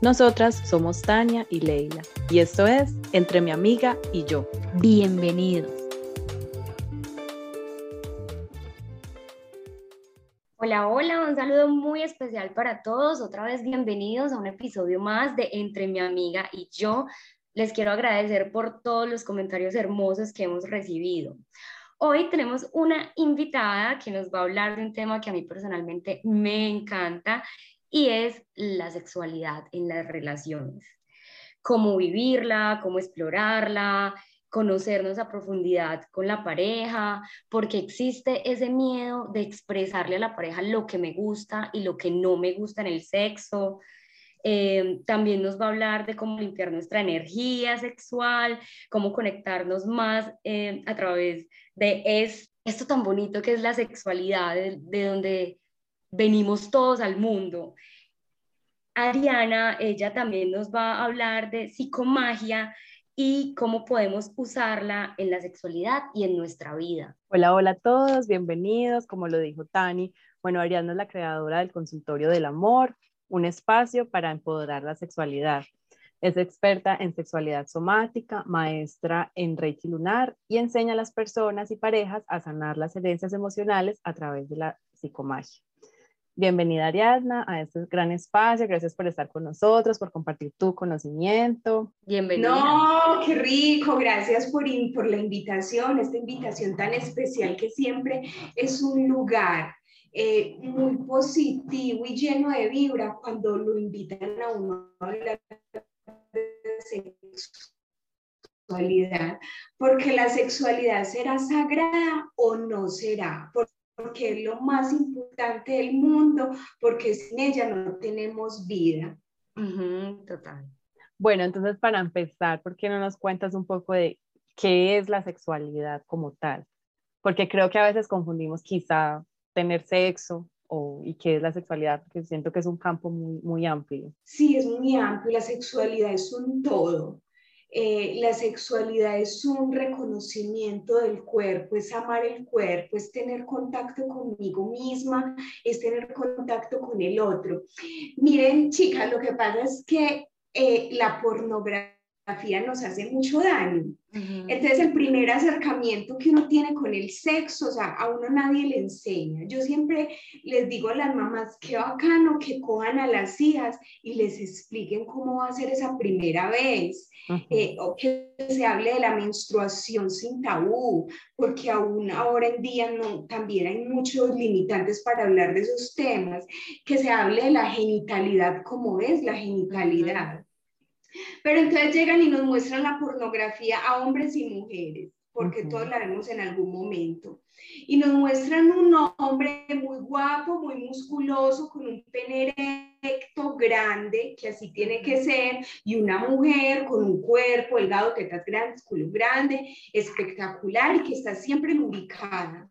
Nosotras somos Tania y Leila y esto es Entre mi amiga y yo. Bienvenidos. Hola, hola, un saludo muy especial para todos. Otra vez bienvenidos a un episodio más de Entre mi amiga y yo. Les quiero agradecer por todos los comentarios hermosos que hemos recibido. Hoy tenemos una invitada que nos va a hablar de un tema que a mí personalmente me encanta y es la sexualidad en las relaciones. Cómo vivirla, cómo explorarla, conocernos a profundidad con la pareja, porque existe ese miedo de expresarle a la pareja lo que me gusta y lo que no me gusta en el sexo. Eh, también nos va a hablar de cómo limpiar nuestra energía sexual, cómo conectarnos más eh, a través de es, esto tan bonito que es la sexualidad, de donde venimos todos al mundo. Adriana, ella también nos va a hablar de psicomagia y cómo podemos usarla en la sexualidad y en nuestra vida. Hola, hola a todos, bienvenidos. Como lo dijo Tani, bueno, Ariana es la creadora del Consultorio del Amor, un espacio para empoderar la sexualidad. Es experta en sexualidad somática, maestra en Reiki lunar y enseña a las personas y parejas a sanar las herencias emocionales a través de la psicomagia. Bienvenida Ariadna a este gran espacio, gracias por estar con nosotros, por compartir tu conocimiento. Bienvenida. No, qué rico, gracias por, por la invitación, esta invitación tan especial que siempre es un lugar eh, muy positivo y lleno de vibra cuando lo invitan a uno a hablar de sexualidad, porque la sexualidad será sagrada o no será, porque es lo más importante del mundo, porque sin ella no tenemos vida. total. Bueno, entonces para empezar, ¿por qué no nos cuentas un poco de qué es la sexualidad como tal? Porque creo que a veces confundimos quizá tener sexo o, y qué es la sexualidad, porque siento que es un campo muy, muy amplio. Sí, es muy amplio, la sexualidad es un todo. Eh, la sexualidad es un reconocimiento del cuerpo, es amar el cuerpo, es tener contacto conmigo misma, es tener contacto con el otro. Miren, chicas, lo que pasa es que eh, la pornografía nos hace mucho daño. Entonces, el primer acercamiento que uno tiene con el sexo, o sea, a uno nadie le enseña. Yo siempre les digo a las mamás, qué bacano que cojan a las hijas y les expliquen cómo va a ser esa primera vez, eh, o que se hable de la menstruación sin tabú, porque aún ahora en día no, también hay muchos limitantes para hablar de esos temas, que se hable de la genitalidad, cómo es la genitalidad. Pero entonces llegan y nos muestran la pornografía a hombres y mujeres, porque todos la vemos en algún momento. Y nos muestran un hombre muy guapo, muy musculoso, con un pene erecto grande, que así tiene que ser, y una mujer con un cuerpo delgado, tetas grandes, culo grande, espectacular y que está siempre lubricada.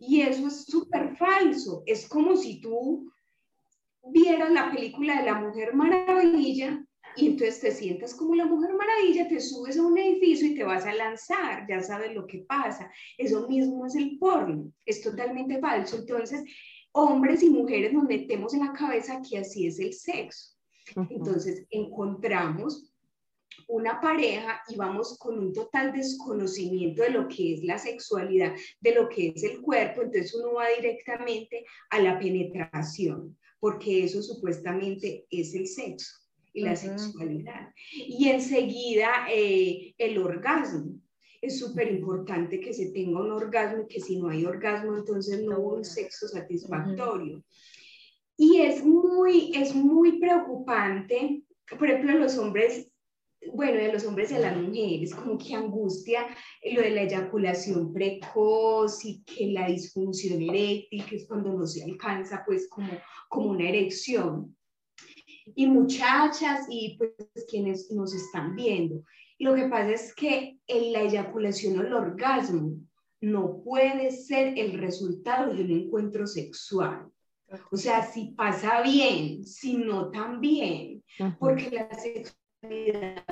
Y eso es súper falso. Es como si tú vieras la película de la Mujer Maravilla y entonces te sientas como la mujer maravilla, te subes a un edificio y te vas a lanzar, ya sabes lo que pasa. Eso mismo es el porno, es totalmente falso. Entonces, hombres y mujeres nos metemos en la cabeza que así es el sexo. Entonces, encontramos una pareja y vamos con un total desconocimiento de lo que es la sexualidad, de lo que es el cuerpo, entonces uno va directamente a la penetración, porque eso supuestamente es el sexo y la sexualidad. Y enseguida eh, el orgasmo. Es súper importante que se tenga un orgasmo y que si no hay orgasmo, entonces no hubo un sexo satisfactorio. Y es muy, es muy preocupante, por ejemplo, los hombres bueno, de los hombres y de las mujeres, como que angustia lo de la eyaculación precoz y que la disfunción eréctil, que es cuando no se alcanza pues como, como una erección. Y muchachas y pues quienes nos están viendo, lo que pasa es que en la eyaculación o el orgasmo no puede ser el resultado de un encuentro sexual. O sea, si pasa bien, si no también, porque la sexualidad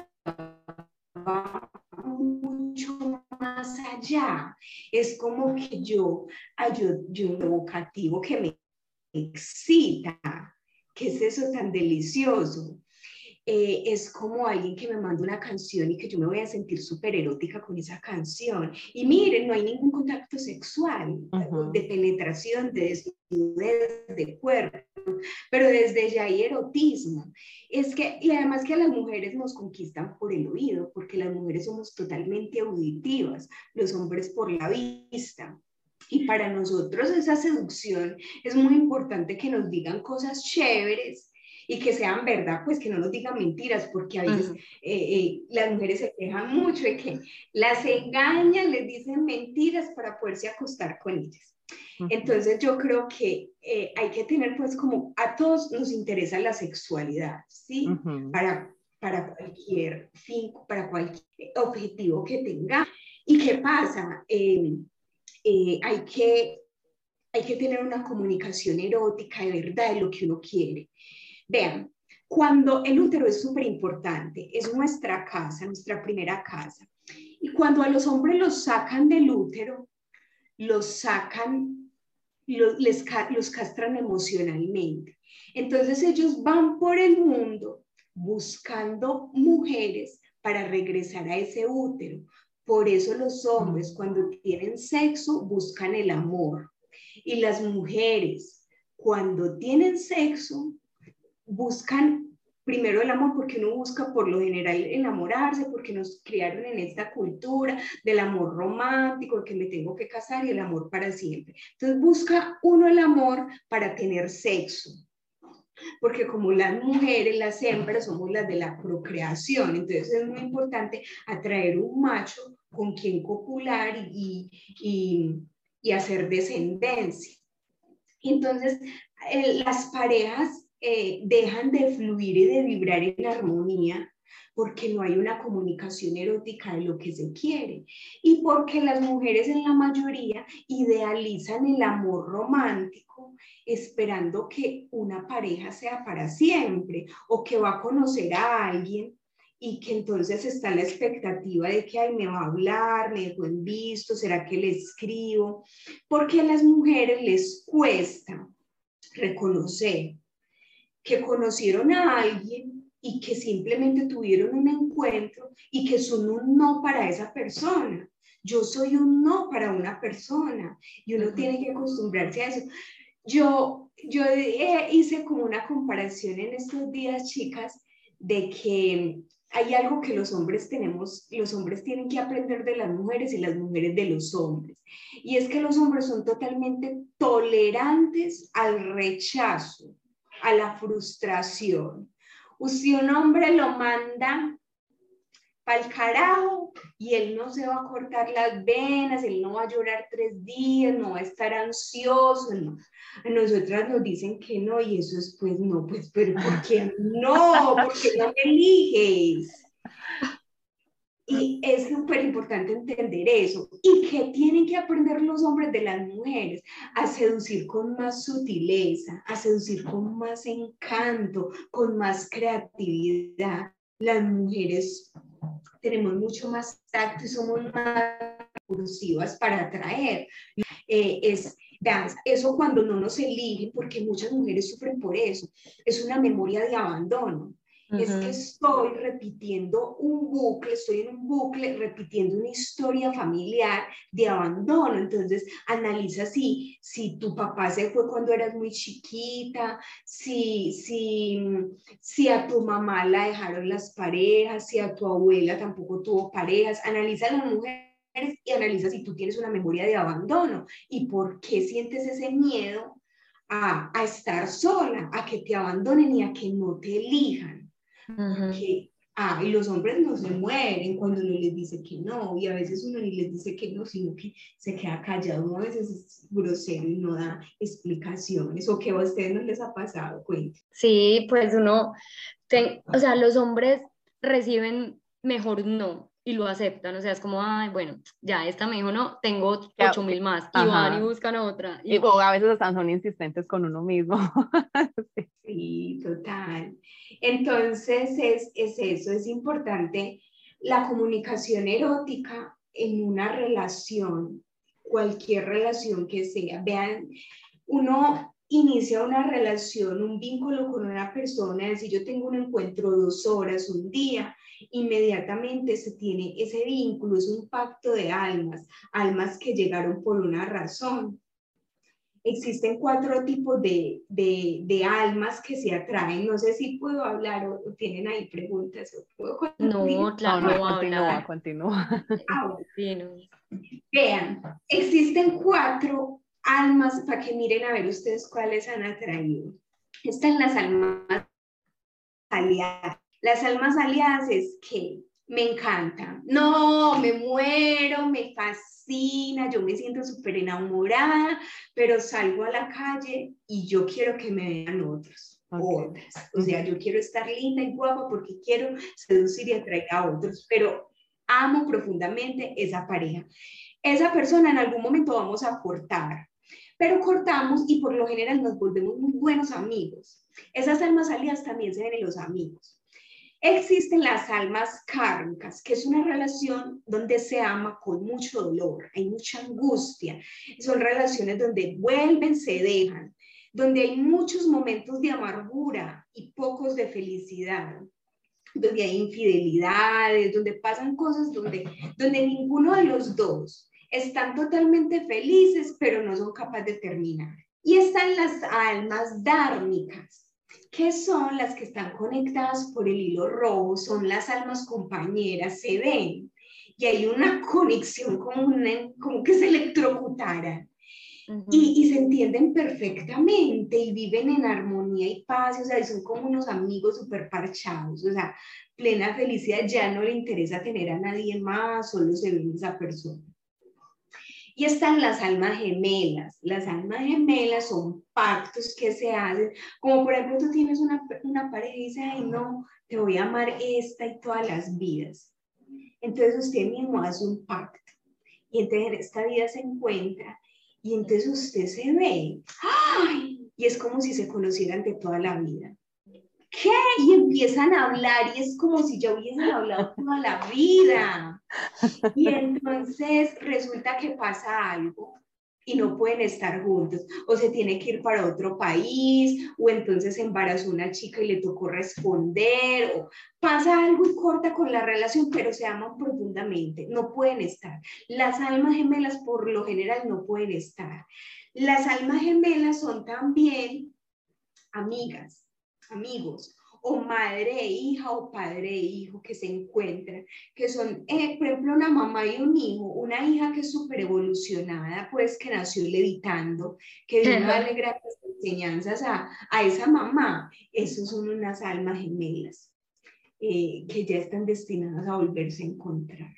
va mucho más allá. Es como que yo, yo, yo un evocativo que me excita. ¿Qué es eso tan delicioso? Eh, es como alguien que me manda una canción y que yo me voy a sentir súper erótica con esa canción. Y miren, no hay ningún contacto sexual, de penetración, de desnudez, de cuerpo, pero desde ya hay erotismo. Es que, y además que a las mujeres nos conquistan por el oído, porque las mujeres somos totalmente auditivas, los hombres por la vista. Y para nosotros esa seducción es muy importante que nos digan cosas chéveres, y que sean verdad, pues que no nos digan mentiras, porque a veces eh, eh, las mujeres se quejan mucho de que las engañan, les dicen mentiras para poderse acostar con ellas. Entonces yo creo que eh, hay que tener pues como a todos nos interesa la sexualidad, ¿sí? para, para cualquier fin, para cualquier objetivo que tenga. ¿Y qué pasa? Hay que hay que tener una comunicación erótica de verdad de lo que uno quiere. Vean, cuando el útero es súper importante, es nuestra casa, nuestra primera casa. Y cuando a los hombres los sacan del útero, los sacan, les, los castran emocionalmente. Entonces ellos van por el mundo buscando mujeres para regresar a ese útero. Por eso los hombres cuando tienen sexo buscan el amor. Y las mujeres cuando tienen sexo buscan primero el amor porque uno busca por lo general enamorarse, porque nos criaron en esta cultura del amor romántico, que me tengo que casar y el amor para siempre. Entonces busca uno el amor para tener sexo. Porque como las mujeres, las hembras, somos las de la procreación, entonces es muy importante atraer un macho con quien copular y, y, y hacer descendencia. Entonces, eh, las parejas eh, dejan de fluir y de vibrar en armonía porque no hay una comunicación erótica de lo que se quiere. Y porque las mujeres en la mayoría idealizan el amor romántico esperando que una pareja sea para siempre o que va a conocer a alguien y que entonces está la expectativa de que ay, me va a hablar, me dejó en visto, será que le escribo, porque a las mujeres les cuesta reconocer que conocieron a alguien y que simplemente tuvieron un encuentro y que son un no para esa persona. Yo soy un no para una persona y uno tiene que acostumbrarse a eso. Yo, yo eh, hice como una comparación en estos días, chicas, de que hay algo que los hombres tenemos, los hombres tienen que aprender de las mujeres y las mujeres de los hombres. Y es que los hombres son totalmente tolerantes al rechazo a la frustración. Si un hombre lo manda para el carajo y él no se va a cortar las venas, él no va a llorar tres días, no va a estar ansioso. A nosotras nos dicen que no y eso es pues no, pues pero ¿por qué no? ¿Por qué no me eliges? Y es súper importante entender eso. ¿Y que tienen que aprender los hombres de las mujeres? A seducir con más sutileza, a seducir con más encanto, con más creatividad. Las mujeres tenemos mucho más tacto y somos más cursivas para atraer. Eh, es, eso cuando no nos eligen, porque muchas mujeres sufren por eso, es una memoria de abandono es que estoy repitiendo un bucle, estoy en un bucle repitiendo una historia familiar de abandono. Entonces, analiza si, si tu papá se fue cuando eras muy chiquita, si, si, si a tu mamá la dejaron las parejas, si a tu abuela tampoco tuvo parejas. Analiza a las mujeres y analiza si tú tienes una memoria de abandono y por qué sientes ese miedo a, a estar sola, a que te abandonen y a que no te elijan. Porque, ah, y los hombres no se mueren cuando uno les dice que no, y a veces uno ni les dice que no, sino que se queda callado, uno a veces es grosero y no da explicaciones, o que a ustedes no les ha pasado, cuente. Sí, pues uno, o sea, los hombres reciben mejor no, y lo aceptan, o sea, es como, ay, bueno, ya esta me dijo, no, tengo ocho mil más, y van y buscan otra. Y, a veces hasta son insistentes con uno mismo. sí, total. Entonces, es, es eso, es importante la comunicación erótica en una relación, cualquier relación que sea. Vean, uno inicia una relación, un vínculo con una persona, si yo tengo un encuentro dos horas, un día, inmediatamente se tiene ese vínculo, es un pacto de almas, almas que llegaron por una razón. Existen cuatro tipos de, de, almas que se atraen. No sé si puedo hablar o, tienen ahí preguntas. no, claro, no, continúa, continúa. Ah, Vean, existen cuatro almas para que miren a ver ustedes cuáles han atraído. Están las almas aliadas. Las almas aliadas es que me encanta, no, me muero, me fascina, yo me siento súper enamorada, pero salgo a la calle y yo quiero que me vean otros. Otras. O sea, yo quiero estar linda y guapa porque quiero seducir y atraer a otros, pero amo profundamente esa pareja. Esa persona en algún momento vamos a cortar, pero cortamos y por lo general nos volvemos muy buenos amigos. Esas almas aliadas también se ven en los amigos. Existen las almas kármicas, que es una relación donde se ama con mucho dolor, hay mucha angustia. Son relaciones donde vuelven, se dejan, donde hay muchos momentos de amargura y pocos de felicidad, donde hay infidelidades, donde pasan cosas donde, donde ninguno de los dos están totalmente felices, pero no son capaces de terminar. Y están las almas dármicas, que son las que están conectadas por el hilo rojo, son las almas compañeras, se ven y hay una conexión como, como que se electrocutaran. y, y, se entienden perfectamente y viven en armonía y paz, o sea, y son como unos amigos súper parchados, o sea, plena felicidad, ya no le interesa tener a nadie más, solo se ve esa persona. Y están las almas gemelas. Las almas gemelas son pactos que se hacen, como por ejemplo tú tienes una, una pareja y dice, ay no, te voy a amar esta y todas las vidas. Entonces usted mismo hace un pacto. Y entonces en esta vida se encuentra y entonces usted se ve, ¡ay! Y es como si se conocieran de toda la vida. ¿Qué? Y empiezan a hablar y es como si ya hubiesen hablado toda la vida. Y entonces resulta que pasa algo y no pueden estar juntos, o se tiene que ir para otro país, o entonces embarazó una chica y le tocó responder, o pasa algo y corta con la relación, pero se aman profundamente, no pueden estar. Las almas gemelas por lo general no pueden estar. Las almas gemelas son también amigas, amigos, o madre e hija o padre e hijo que se encuentran, que son, eh, por ejemplo, una mamá y un hijo, una hija que es súper evolucionada, pues que nació levitando, que vino a darle grandes enseñanzas a, a, esa mamá, esos son unas almas gemelas eh, que ya están destinadas a volverse a encontrar.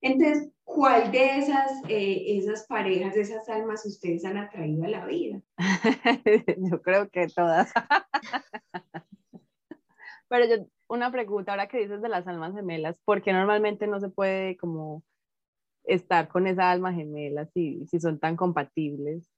Entonces, ¿cuál de esas, eh, esas parejas, esas almas ustedes han atraído a la vida? Yo creo que todas. Pero yo, una pregunta, ahora que dices de las almas gemelas, ¿por qué normalmente no se puede como estar con esa alma gemela si, si son tan compatibles?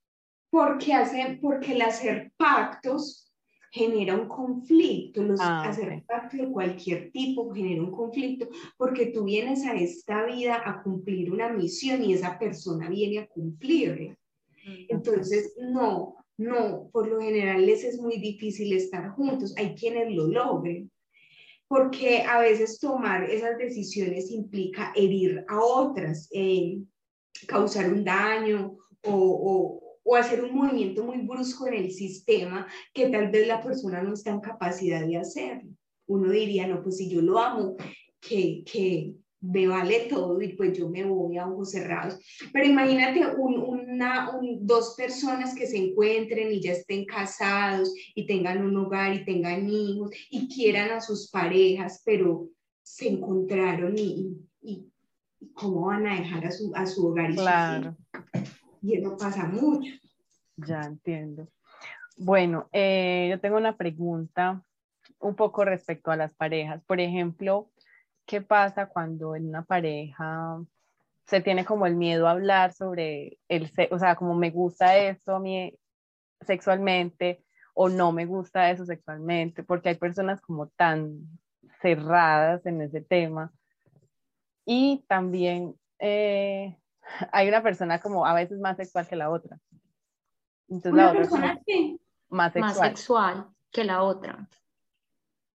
Porque, hace, porque el hacer pactos genera un conflicto, los, ah, hacer pactos de cualquier tipo genera un conflicto, porque tú vienes a esta vida a cumplir una misión y esa persona viene a cumplirla. Entonces, no, no, por lo general les es muy difícil estar juntos. Hay quienes lo logren, porque a veces tomar esas decisiones implica herir a otras, eh, causar un daño o, o, hacer un movimiento muy brusco en el sistema que tal vez la persona no está en capacidad de hacerlo. Uno diría, no, pues si yo lo amo, que, que, me vale todo y pues yo me voy a ojos cerrados. Pero imagínate una, dos personas que se encuentren y ya estén casados y tengan un hogar y tengan hijos y quieran a sus parejas, pero se encontraron y, y, cómo van a dejar a su, a su hogar y claro. Y eso pasa mucho. Ya entiendo. Bueno, eh, yo tengo una pregunta un poco respecto a las parejas. Por ejemplo, qué pasa cuando en una pareja se tiene como el miedo a hablar sobre el, o sea, como me gusta esto a mí sexualmente o no me gusta eso sexualmente, porque hay personas como tan cerradas en ese tema. Y también eh, hay una persona como a veces más sexual que la otra. Entonces, una persona más sexual. más sexual que la otra.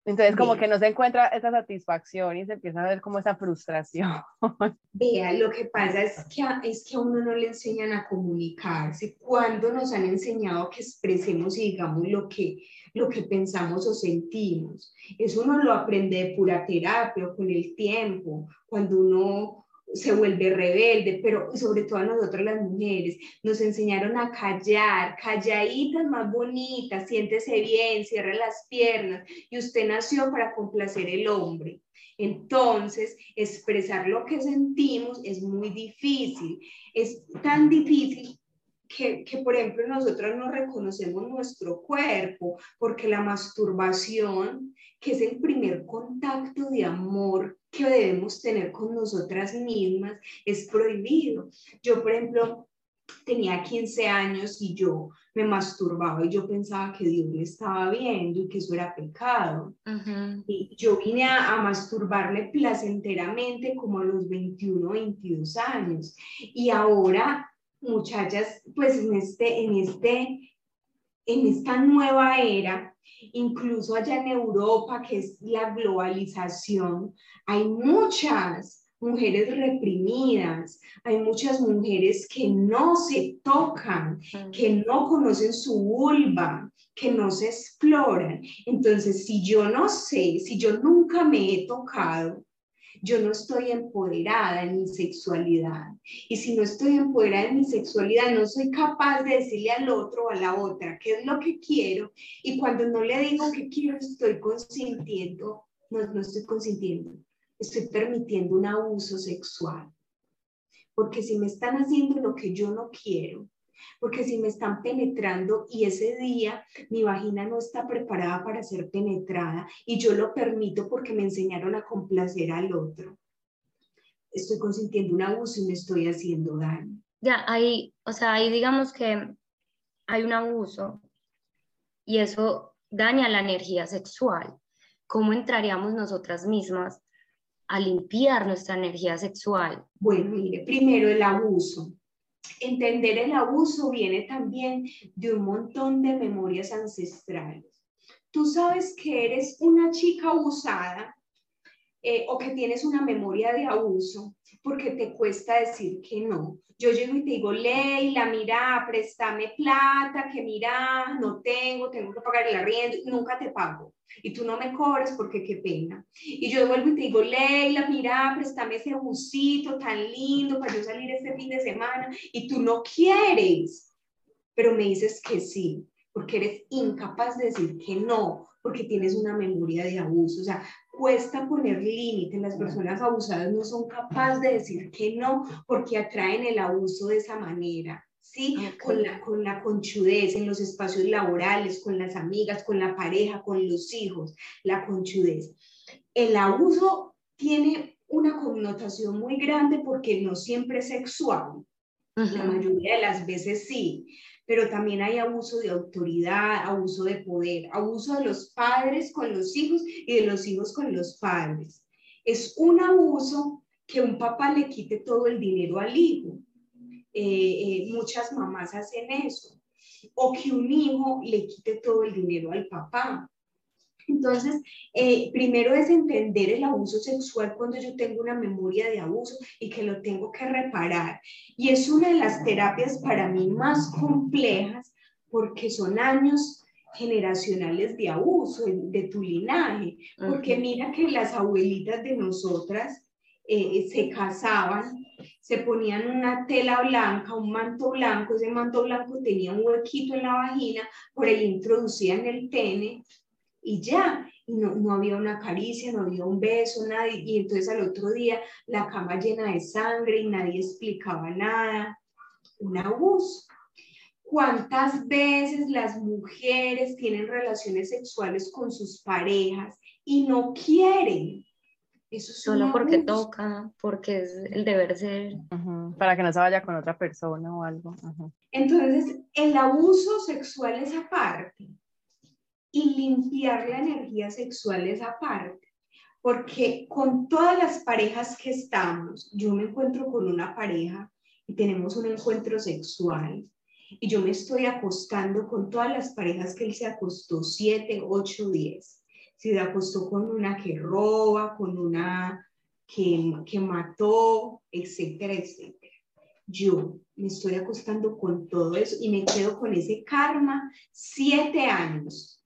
Entonces, como que no se encuentra esa satisfacción y se empieza a ver como esa frustración. Vea, lo que pasa es que, a, es que a uno no le enseñan a comunicarse. Cuando nos han enseñado que expresemos y digamos lo que, lo que pensamos o sentimos. Eso uno lo aprende de pura terapia o con el tiempo. Cuando uno se vuelve rebelde, pero sobre todo a nosotros las mujeres, nos enseñaron a callar, calladitas más bonitas, siéntese bien, cierre las piernas, y usted nació para complacer el hombre. Entonces, expresar lo que sentimos es muy difícil, es tan difícil que, que, por ejemplo, nosotros no reconocemos nuestro cuerpo, porque la masturbación, que es el primer contacto de amor que debemos tener con nosotras mismas es prohibido. Yo, por ejemplo, tenía 15 años y yo me masturbaba y yo pensaba que Dios me estaba viendo y que eso era pecado. Y yo vine a, masturbarme placenteramente como a los 21, 22 años. Y ahora, muchachas, pues en, este, en, este, en esta nueva era, incluso allá en Europa, que es la globalización, hay muchas mujeres reprimidas, hay muchas mujeres que no se tocan, que no conocen su vulva, que no se exploran. Entonces, si yo no sé, si yo nunca me he tocado, yo no estoy empoderada en mi sexualidad. Y si no estoy empoderada en mi sexualidad, no soy capaz de decirle al otro o a la otra qué es lo que quiero. Y cuando no le digo qué quiero, estoy consintiendo, no, no estoy consintiendo, estoy permitiendo un abuso sexual. Porque si me están haciendo lo que yo no quiero, porque si me están penetrando y ese día mi vagina no está preparada para ser penetrada y yo lo permito porque me enseñaron a complacer al otro, estoy consintiendo un abuso y me estoy haciendo daño. Ya, ahí, o sea, ahí digamos que hay un abuso y eso daña la energía sexual. ¿Cómo entraríamos nosotras mismas a limpiar nuestra energía sexual? Bueno, mire, primero el abuso entender el abuso viene también de un montón de memorias ancestrales. Tú sabes que eres una chica abusada eh, o que tienes una memoria de abuso porque te cuesta decir que no. Yo llego y te digo, Leila, mira, préstame plata, que mira, no tengo, tengo que pagar el arriendo, nunca te pago. Y tú no me cobras porque qué pena. Y yo vuelvo y te digo, Leila, mira, préstame ese busito tan lindo para yo salir este fin de semana. Y tú no quieres, pero me dices que sí, porque eres incapaz de decir que no, porque tienes una memoria de abuso. O sea, cuesta poner límite. Las personas abusadas no son capaces de decir que no porque atraen el abuso de esa manera. ¿sí? Con, la, con la conchudez en los espacios laborales, con las amigas, con la pareja, con los hijos, la conchudez. El abuso tiene una connotación muy grande porque no siempre es sexual. La mayoría de las veces sí, pero también hay abuso de autoridad, abuso de poder, abuso de los padres con los hijos y de los hijos con los padres. Es un abuso que un papá le quite todo el dinero al hijo. Eh, eh, muchas mamás hacen eso. O que un hijo le quite todo el dinero al papá. Entonces, eh, primero es entender el abuso sexual cuando yo tengo una memoria de abuso y que lo tengo que reparar. Y es una de las terapias para mí más complejas porque son años generacionales de abuso de, tu linaje. Porque mira que las abuelitas de nosotras eh, se casaban, se ponían una tela blanca, un manto blanco, ese manto blanco tenía un huequito en la vagina, por ahí introducían el pene y ya, y no, no, había una caricia, no había un beso, nadie, y entonces al otro día la cama llena de sangre y nadie explicaba nada, un abuso. ¿Cuántas veces las mujeres tienen relaciones sexuales con sus parejas y no quieren? Eso Solo porque toca, porque es el deber ser. Para que no se vaya con otra persona o algo. Entonces, el abuso sexual es aparte y limpiar la energía sexual es aparte. Porque con todas las parejas que estamos, yo me encuentro con una pareja y tenemos un encuentro sexual y yo me estoy acostando con todas las parejas que él se acostó, siete, ocho, diez. Se acostó con una que roba, con una que, que mató, etcétera, etcétera. Yo me estoy acostando con todo eso y me quedo con ese karma siete años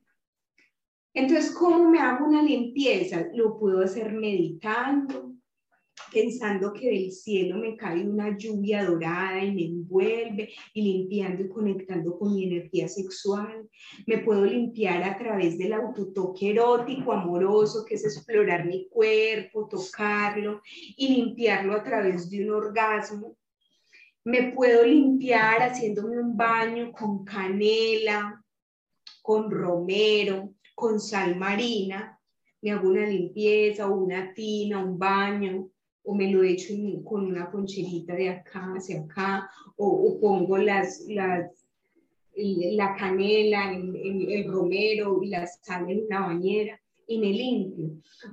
entonces, ¿cómo me hago una limpieza? Lo puedo hacer meditando, pensando que del cielo me cae una lluvia dorada y me envuelve y limpiando y conectando con mi energía sexual. Me puedo limpiar a través del autotoque erótico, amoroso, que es explorar mi cuerpo, tocarlo y limpiarlo a través de un orgasmo. Me puedo limpiar haciéndome un baño con canela, con romero, con sal marina, me hago una limpieza una tina, un baño, o me lo echo con una poncherita de acá hacia acá, o, pongo las, la canela, el, el, romero y la sal en una bañera y me limpio.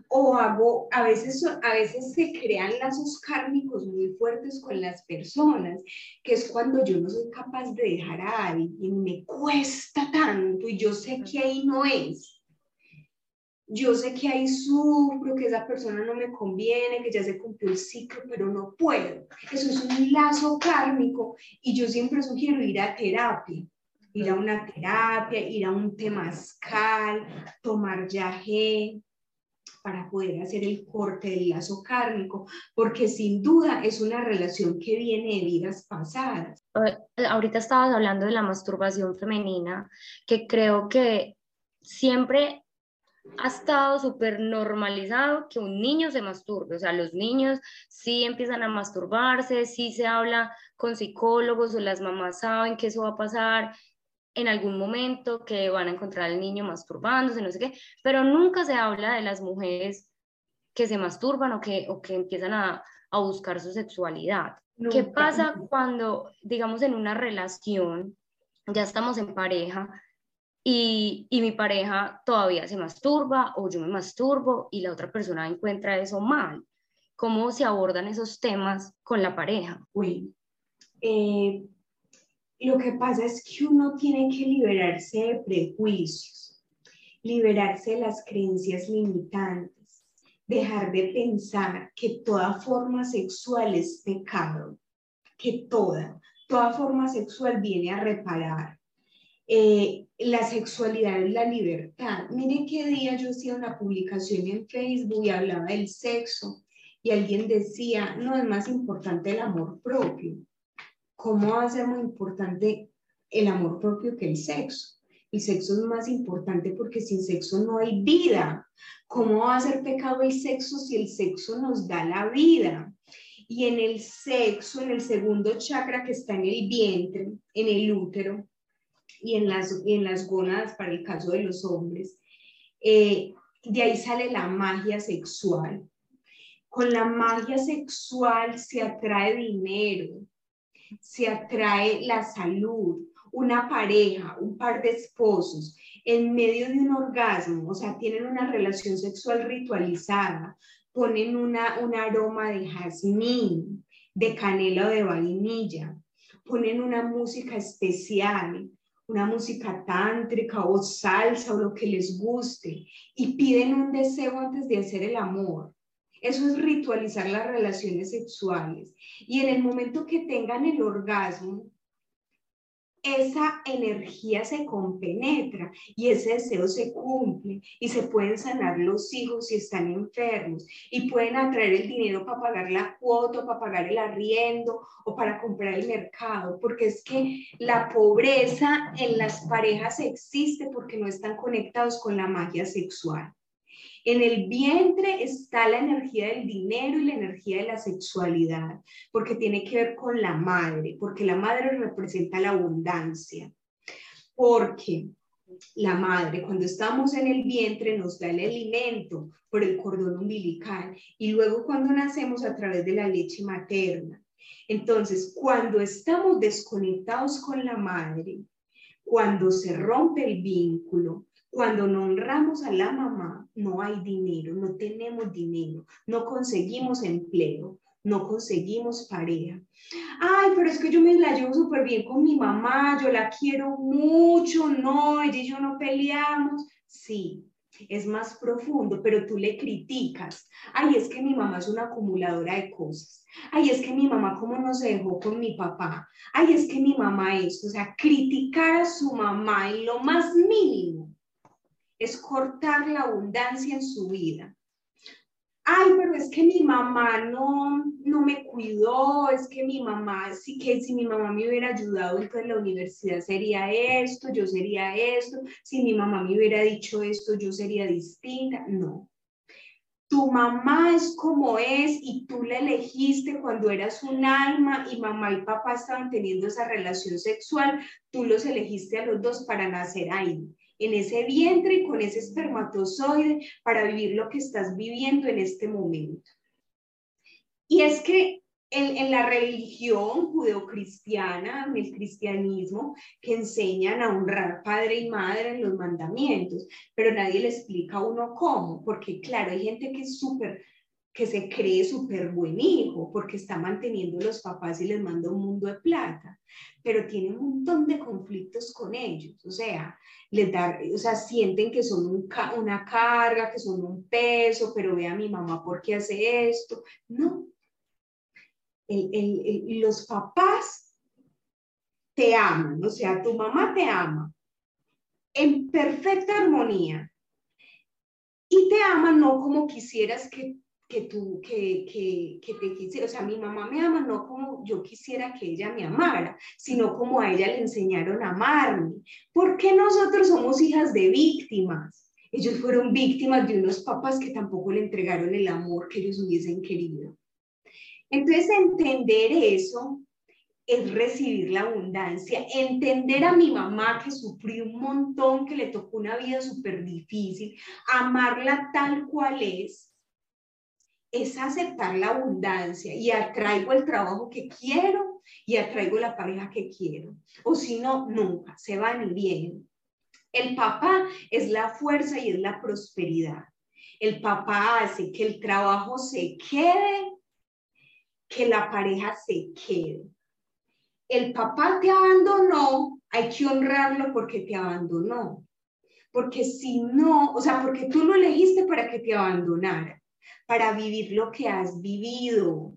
O hago, a veces, a veces se crean lazos kármicos muy fuertes con las personas, que es cuando yo no soy capaz de dejar a alguien, me cuesta tanto y yo sé que ahí no es. Yo sé que ahí sufro, que esa persona no me conviene, que ya se cumplió el ciclo, pero no puedo. Eso es un lazo kármico y yo siempre sugiero ir a terapia ir a una terapia, ir a un temazcal, tomar yagé para poder hacer el corte del lazo kármico, porque sin duda es una relación que viene de vidas pasadas. Ahorita estabas hablando de la masturbación femenina, que creo que siempre ha estado súper normalizado que un niño se masturbe, o sea, los niños sí empiezan a masturbarse, sí se habla con psicólogos o las mamás saben que eso va a pasar, en algún momento que van a encontrar al niño masturbándose, no sé qué, pero nunca se habla de las mujeres que se masturban o que, o que empiezan a, a buscar su sexualidad. ¿Qué pasa cuando, digamos, en una relación, ya estamos en pareja y, y, mi pareja todavía se masturba o yo me masturbo y la otra persona encuentra eso mal? ¿Cómo se abordan esos temas con la pareja? Bueno, eh, lo que pasa es que uno tiene que liberarse de prejuicios, liberarse de las creencias limitantes, dejar de pensar que toda forma sexual es pecado, que toda, toda forma sexual viene a reparar. Eh, la sexualidad es la libertad. Miren qué día yo hacía una publicación en Facebook y hablaba del sexo y alguien decía, no, es más importante el amor propio. ¿Cómo va a ser muy importante el amor propio que el sexo? El sexo es más importante porque sin sexo no hay vida. ¿Cómo va a ser pecado el sexo si el sexo nos da la vida? Y en el sexo, en el segundo chakra que está en el vientre, en el útero y en las, en las gónadas para el caso de los hombres, eh, de ahí sale la magia sexual. Con la magia sexual se atrae dinero, se atrae la salud, una pareja, un par de esposos, en medio de un orgasmo, o sea, tienen una relación sexual ritualizada, ponen una, un aroma de jazmín, de canela o de vainilla, ponen una música especial, una música tántrica o salsa o lo que les guste y piden un deseo antes de hacer el amor. Eso es ritualizar las relaciones sexuales. Y en el momento que tengan el orgasmo, esa energía se compenetra y ese deseo se cumple y se pueden sanar los hijos si están enfermos y pueden atraer el dinero para pagar la cuota, para pagar el arriendo o para comprar el mercado, porque es que la pobreza en las parejas existe porque no están conectados con la magia sexual. En el vientre está la energía del dinero y la energía de la sexualidad, porque tiene que ver con la madre, porque la madre representa la abundancia. Porque la madre, cuando estamos en el vientre, nos da el alimento por el cordón umbilical y luego cuando nacemos a través de la leche materna. Entonces, cuando estamos desconectados con la madre, cuando se rompe el vínculo, cuando no honramos a la mamá, no hay dinero, no tenemos dinero, no conseguimos empleo, no conseguimos pareja. Ay, pero es que yo me la llevo súper bien con mi mamá, yo la quiero mucho, no, ella y yo no peleamos. Sí, es más profundo, pero tú le criticas. Ay, es que mi mamá es una acumuladora de cosas. Ay, es que mi mamá cómo no se dejó con mi papá. Ay, es que mi mamá es, o sea, criticar a su mamá en lo más mínimo es cortar la abundancia en su vida. Ay, pero es que mi mamá no, no me cuidó, es que mi mamá, sí que si mi mamá me hubiera ayudado, entonces la universidad sería esto, yo sería esto, si mi mamá me hubiera dicho esto, yo sería distinta. No. Tu mamá es como es y tú la elegiste cuando eras un alma y mamá y papá estaban teniendo esa relación sexual, tú los elegiste a los dos para nacer ahí en ese vientre y con ese espermatozoide para vivir lo que estás viviendo en este momento. Y es que en, la religión judeocristiana, en el cristianismo, que enseñan a honrar padre y madre en los mandamientos, pero nadie le explica a uno cómo, porque claro, hay gente que es súper que se cree súper buen hijo porque está manteniendo a los papás y les manda un mundo de plata, pero tiene un montón de conflictos con ellos, o sea, les da, o sea, sienten que son una carga, que son un peso, pero ve a mi mamá por qué hace esto, no. los papás te aman, o sea, tu mamá te ama en perfecta armonía y te ama no como quisieras que que tú, que, que, que te quisiera, o sea, mi mamá me ama no como yo quisiera que ella me amara, sino como a ella le enseñaron a amarme. ¿Por qué nosotros somos hijas de víctimas? Ellos fueron víctimas de unos papás que tampoco le entregaron el amor que ellos hubiesen querido. Entonces, entender eso es recibir la abundancia, entender a mi mamá que sufrió un montón, que le tocó una vida súper difícil, amarla tal cual es es aceptar la abundancia y atraigo el trabajo que quiero y atraigo la pareja que quiero. O si no, nunca, se van y vienen. El papá es la fuerza y es la prosperidad. El papá hace que el trabajo se quede, que la pareja se quede. El papá te abandonó, hay que honrarlo porque te abandonó. Porque si no, o sea, porque tú lo elegiste para que te abandonara para vivir lo que has vivido.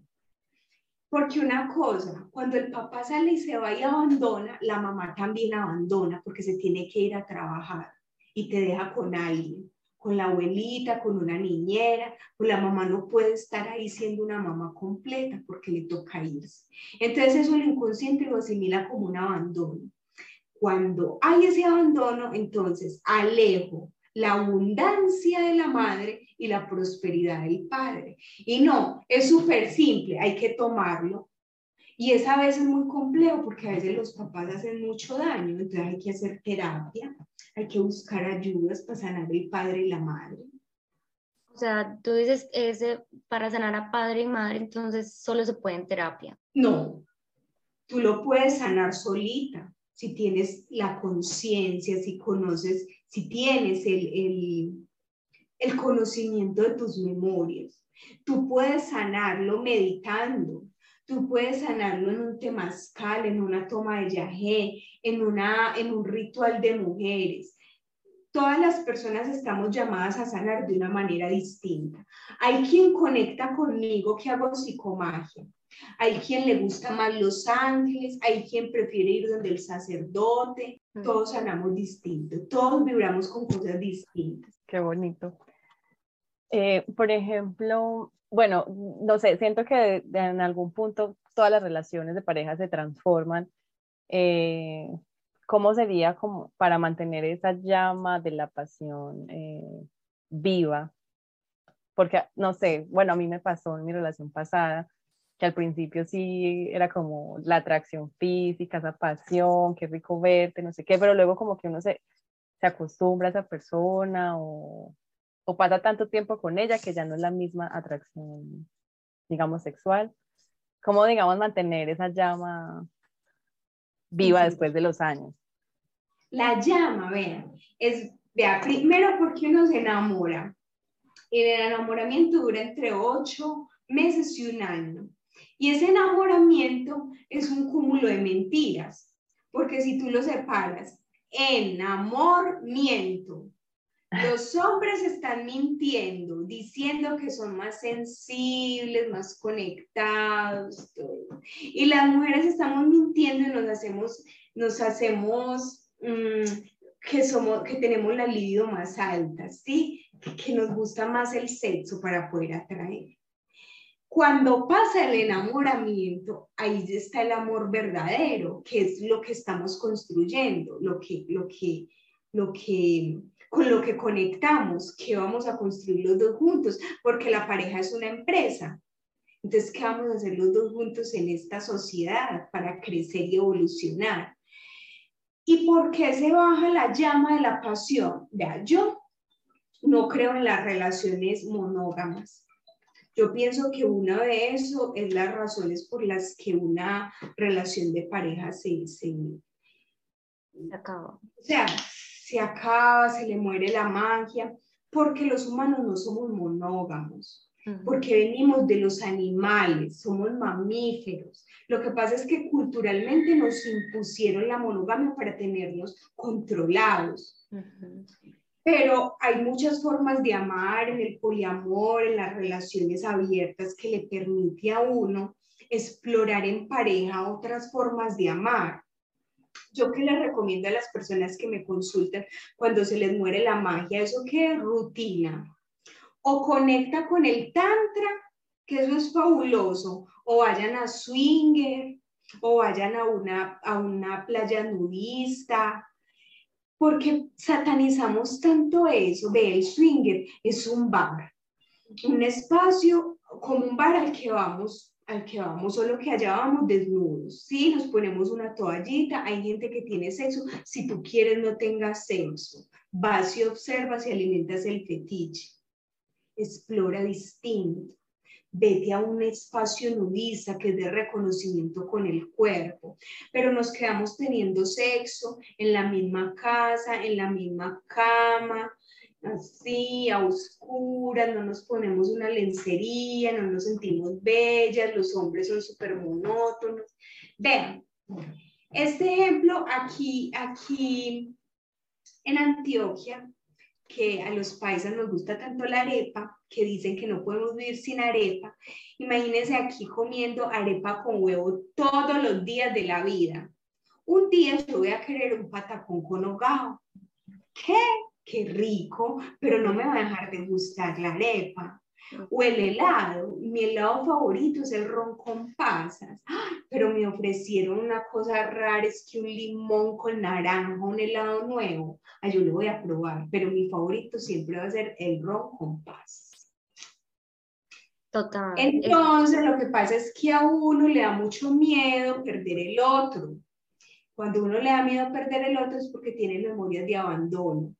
Porque una cosa, cuando el papá sale y se va y abandona, la mamá también abandona porque se tiene que ir a trabajar y te deja con alguien, con la abuelita, con una niñera, pues la mamá no puede estar ahí siendo una mamá completa porque le toca irse. Entonces eso el inconsciente lo asimila como un abandono. Cuando hay ese abandono, entonces alejo la abundancia de la madre y la prosperidad del padre. Y no, es súper simple, hay que tomarlo. Y es a veces muy complejo porque a veces los papás hacen mucho daño, entonces hay que hacer terapia, hay que buscar ayudas para sanar el padre y la madre. O sea, tú dices, ese, para sanar a padre y madre, entonces solo se puede en terapia. No, tú lo puedes sanar solita, si tienes la conciencia, si conoces, si tienes el, el, el conocimiento de tus memorias. Tú puedes sanarlo meditando, Tú puedes sanarlo en un temazcal, en una toma de yagé, en, una, en un ritual de mujeres. Todas las personas estamos llamadas a sanar de una manera distinta. Hay quien conecta conmigo que hago psicomagia. Hay quien le gusta más los ángeles, hay quien prefiere ir donde el sacerdote. Todos sanamos distinto, todos vibramos con cosas distintas. Qué bonito. Eh, por ejemplo, bueno, no sé, siento que en algún punto todas las relaciones de pareja se transforman. Eh, ¿Cómo sería como para mantener esa llama de la pasión eh, viva? Porque, no sé, bueno, a mí me pasó en mi relación pasada, que al principio sí era como la atracción física, esa pasión, qué rico verte, no sé qué, pero luego como que uno se, se acostumbra a esa persona o, o pasa tanto tiempo con ella que ya no es la misma atracción, digamos, sexual. ¿Cómo, digamos, mantener esa llama viva después de los años? La llama, vean, es, vea, primero porque uno se enamora. El enamoramiento dura entre ocho meses y un año. Y ese enamoramiento es un cúmulo de mentiras, porque si tú lo separas, enamoramiento, los hombres están mintiendo, diciendo que son más sensibles, más conectados, y las mujeres estamos mintiendo y nos hacemos, nos hacemos mm, que somos, que tenemos la libido más alta, ¿sí? Que nos gusta más el sexo para poder atraer. Cuando pasa el enamoramiento, ahí está el amor verdadero, que es lo que estamos construyendo, lo que, lo que, lo que, con lo que conectamos, que vamos a construir los dos juntos, porque la pareja es una empresa. Entonces, ¿qué vamos a hacer los dos juntos en esta sociedad para crecer y evolucionar? ¿Y por qué se baja la llama de la pasión? Vea, yo no creo en las relaciones monógamas yo pienso que una de eso es las razones por las que una relación de pareja se, se, acaba. O sea, se acaba, se le muere la magia, porque los humanos no somos monógamos, porque venimos de los animales, somos mamíferos. Lo que pasa es que culturalmente nos impusieron la monogamia para tenernos controlados pero hay muchas formas de amar en el poliamor, en las relaciones abiertas que le permite a uno explorar en pareja otras formas de amar. Yo que les recomiendo a las personas que me consultan cuando se les muere la magia, eso que rutina, o conecta con el tantra, que eso es fabuloso, o vayan a swinger, o vayan a una, a una playa nudista, porque satanizamos tanto eso. Ve, el swinger es un bar, un espacio como un bar al que vamos al que vamos, solo que allá vamos desnudos, ¿sí? Nos ponemos una toallita, hay gente que tiene sexo, si tú quieres no tengas sexo, vas y observas y alimentas el fetiche, explora distinto vete a un espacio nudista que de reconocimiento con el cuerpo, pero nos quedamos teniendo sexo en la misma casa, en la misma cama, así, a oscuras, no nos ponemos una lencería, no nos sentimos bellas, los hombres son súper monótonos. Vean, este ejemplo aquí, aquí en Antioquia, que a los paisas nos gusta tanto la arepa, que dicen que no podemos vivir sin arepa. Imagínense aquí comiendo arepa con huevo todos los días de la vida. Un día yo voy a querer un patacón con hogao. ¿Qué? Qué rico, pero no me va a dejar de gustar la arepa o el helado. Mi helado favorito es el ron con pasas, pero me ofrecieron una cosa rara, es que un limón con naranja, un helado nuevo. Ah, yo lo voy a probar, pero mi favorito siempre va a ser el ron con pasas. Total. Entonces, lo que pasa es que a uno le da mucho miedo perder el otro. Cuando uno le da miedo perder el otro es porque tiene memorias de abandono.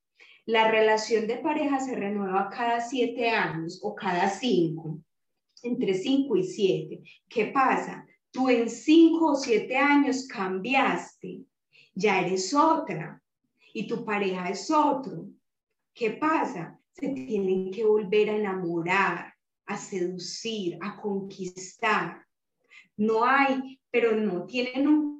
La relación de pareja se renueva cada siete años o cada cinco, entre cinco y siete. ¿Qué pasa? Tú en cinco o siete años cambiaste, ya eres otra y tu pareja es otro. ¿Qué pasa? Se tienen que volver a enamorar, a seducir, a conquistar. no hay, pero no tienen un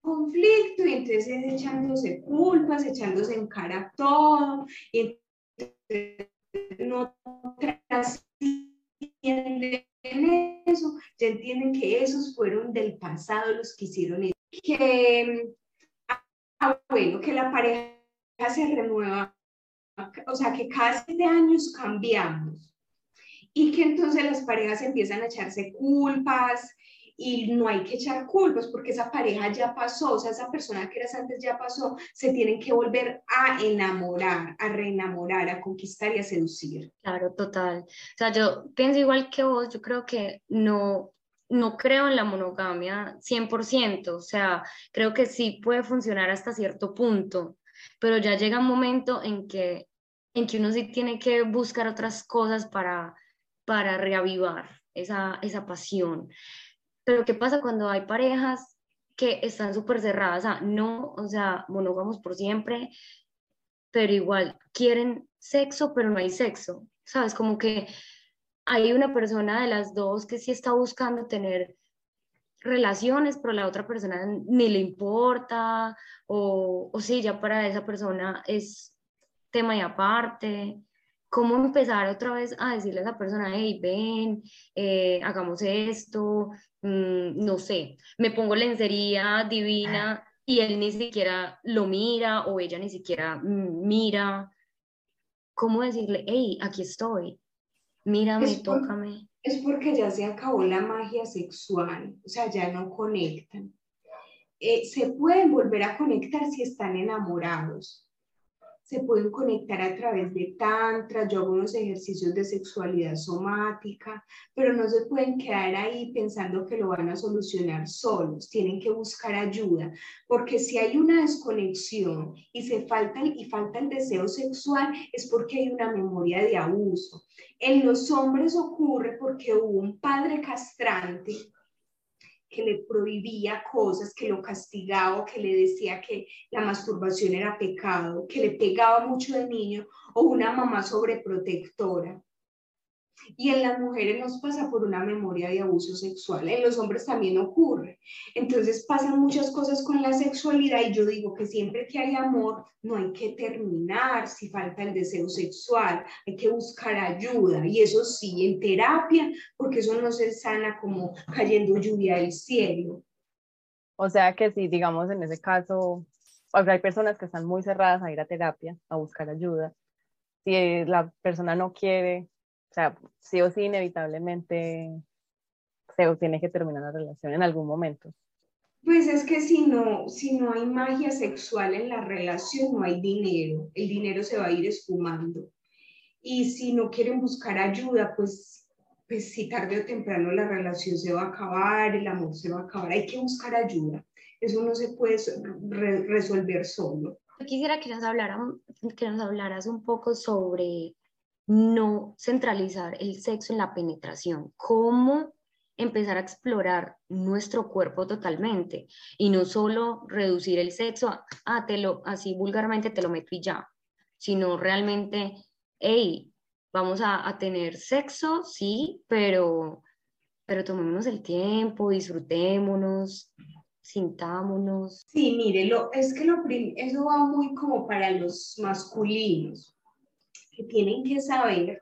conflicto y entonces es echándose culpas, echándose en cara todo, y no trascienden eso, ya entienden que esos fueron del pasado los que hicieron eso. Que, ah, bueno, que la pareja se renueva, o sea, que cada siete años cambiamos y que entonces las parejas empiezan a echarse culpas y no hay que echar culpas porque esa pareja ya pasó, o sea, esa persona que eras antes ya pasó, se tienen que volver a enamorar, a reenamorar, a conquistar y a seducir. Claro, total. O sea, yo pienso igual que vos, yo creo que no, no creo en la monogamia 100%, o sea, creo que sí puede funcionar hasta cierto punto, pero ya llega un momento en que, en que uno sí tiene que buscar otras cosas para, para reavivar esa, esa pasión. Pero ¿qué pasa cuando hay parejas que están súper cerradas? O no, o sea, monógamos por siempre, pero igual quieren sexo, pero no hay sexo. ¿Sabes? Como que hay una persona de las dos que sí está buscando tener relaciones, pero la otra persona ni le importa, o, o sí, ya para esa persona es tema y aparte cómo empezar otra vez a decirle a esa persona, hey, ven, eh, hagamos esto, mm, no sé, me pongo lencería divina y él ni siquiera lo mira o ella ni siquiera mira. ¿Cómo decirle, hey, aquí estoy, mírame, tócame? Es porque ya se acabó la magia sexual, o sea, ya no conectan. Eh, se pueden volver a conectar si están enamorados, se pueden conectar a través de tantra, yo hago unos ejercicios de sexualidad somática, pero no se pueden quedar ahí pensando que lo van a solucionar solos, tienen que buscar ayuda, porque si hay una desconexión y se falta y falta el deseo sexual es porque hay una memoria de abuso. En los hombres ocurre porque hubo un padre castrante que le prohibía cosas, que lo castigaba, que le decía que la masturbación era pecado, que le pegaba mucho de niño, o una mamá sobreprotectora. Y en las mujeres nos pasa por una memoria de abuso sexual, en los hombres también ocurre. Entonces pasan muchas cosas con la sexualidad y yo digo que siempre que hay amor no hay que terminar si falta el deseo sexual, hay que buscar ayuda y eso sí, en terapia, porque eso no se sana como cayendo lluvia del cielo. O sea que si, digamos, en ese caso, hay personas que están muy cerradas a ir a terapia, a buscar ayuda. Si la persona no quiere o sea, sí o sí, inevitablemente se tiene que terminar la relación en algún momento. Pues es que si no, si no hay magia sexual en la relación, no hay dinero. El dinero se va a ir esfumando. Y si no quieren buscar ayuda, pues, pues si tarde o temprano la relación se va a acabar, el amor se va a acabar. Hay que buscar ayuda. Eso no se puede resolver solo. Yo quisiera que nos, hablaran, que nos hablaras un poco sobre no centralizar el sexo en la penetración, cómo empezar a explorar nuestro cuerpo totalmente y no solo reducir el sexo a, ah, te lo, así vulgarmente te lo meto y ya, sino realmente, hey, vamos a, tener sexo, sí, pero, pero tomémonos el tiempo, disfrutémonos, sintámonos. Sí, mire, es que lo eso va muy como para los masculinos tienen que saber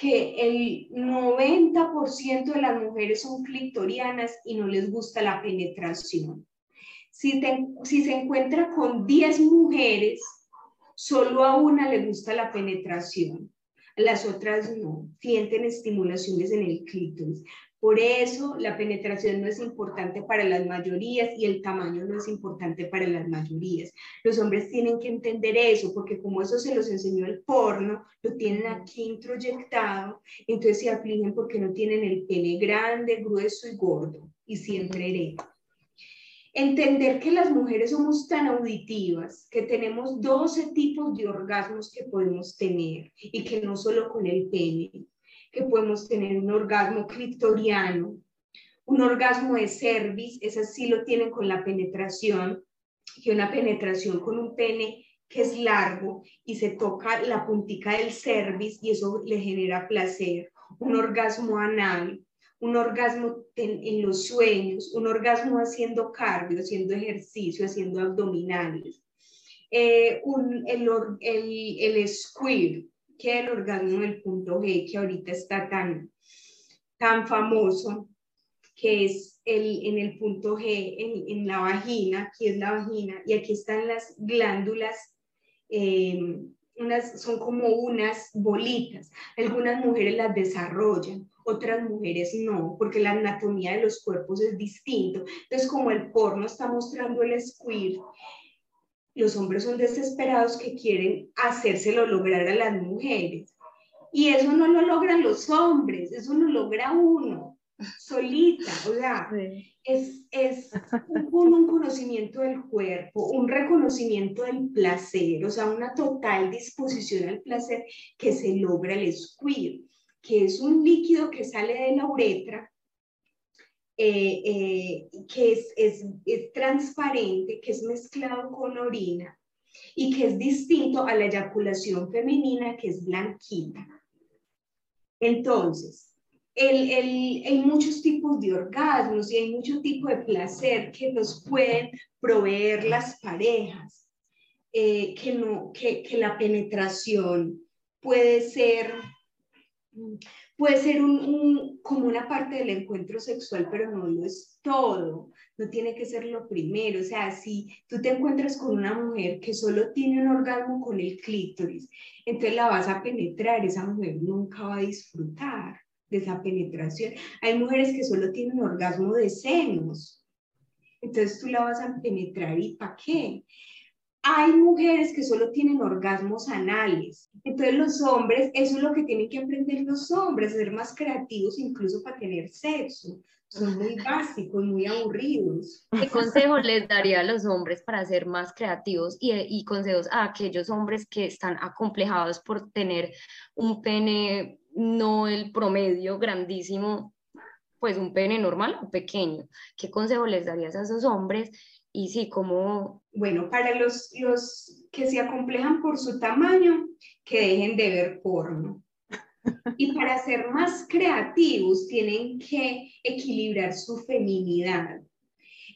que el 90% de las mujeres son clitorianas y no les gusta la penetración. Si, si se encuentra con 10 mujeres, solo a una le gusta la penetración, las otras no, sienten estimulaciones en el clítoris. Por eso la penetración no es importante para las mayorías y el tamaño no es importante para las mayorías. Los hombres tienen que entender eso porque como eso se los enseñó el porno, lo tienen aquí introyectado, entonces se afligen porque no tienen el pene grande, grueso y gordo y siempre erecto. Entender que las mujeres somos tan auditivas, que tenemos 12 tipos de orgasmos que podemos tener y que no solo con el pene que podemos tener un orgasmo clitoriano, un orgasmo de cervix, ese sí lo tienen con la penetración, que una penetración con un pene que es largo y se toca la puntica del cervix y eso le genera placer, un orgasmo anal, un orgasmo en, los sueños, un orgasmo haciendo cardio, haciendo ejercicio, haciendo abdominales. Eh, el, el, el squirt, que es el orgasmo del punto G, que ahorita está tan, tan famoso, que es el, en el punto G, en, en, la vagina, aquí es la vagina, y aquí están las glándulas eh, unas, son como unas bolitas. Algunas mujeres las desarrollan, otras mujeres no, porque la anatomía de los cuerpos es distinto. Entonces, como el porno está mostrando el squirt, los hombres son desesperados que quieren hacérselo lograr a las mujeres. Y eso no lo logran los hombres, eso lo logra uno solita, o sea, es, es un, un, conocimiento del cuerpo, un reconocimiento del placer, o sea, una total disposición al placer que se logra el squirt, que es un líquido que sale de la uretra, eh, eh, que es, es, es transparente, que es mezclado con orina y que es distinto a la eyaculación femenina, que es blanquita. Entonces, el, el, hay muchos tipos de orgasmos y hay mucho tipo de placer que nos pueden proveer las parejas, eh, que, no, que, que, la penetración puede ser, puede ser un, como una parte del encuentro sexual, pero no lo es todo, no tiene que ser lo primero. O sea, si tú te encuentras con una mujer que solo tiene un orgasmo con el clítoris, entonces la vas a penetrar, esa mujer nunca va a disfrutar de esa penetración. Hay mujeres que solo tienen orgasmo de senos. Entonces tú la vas a penetrar y ¿para qué? Hay mujeres que solo tienen orgasmos anales. Entonces los hombres, eso es lo que tienen que aprender los hombres, ser más creativos incluso para tener sexo. Son muy básicos, muy aburridos. ¿Qué consejo les daría a los hombres para ser más creativos y, y consejos a aquellos hombres que están acomplejados por tener un pene no el promedio grandísimo, pues un pene normal o pequeño. ¿Qué consejo les darías a esos hombres? Y sí, como... Bueno, para los, los que se acomplejan por su tamaño, que dejen de ver porno. Y para ser más creativos, tienen que equilibrar su feminidad,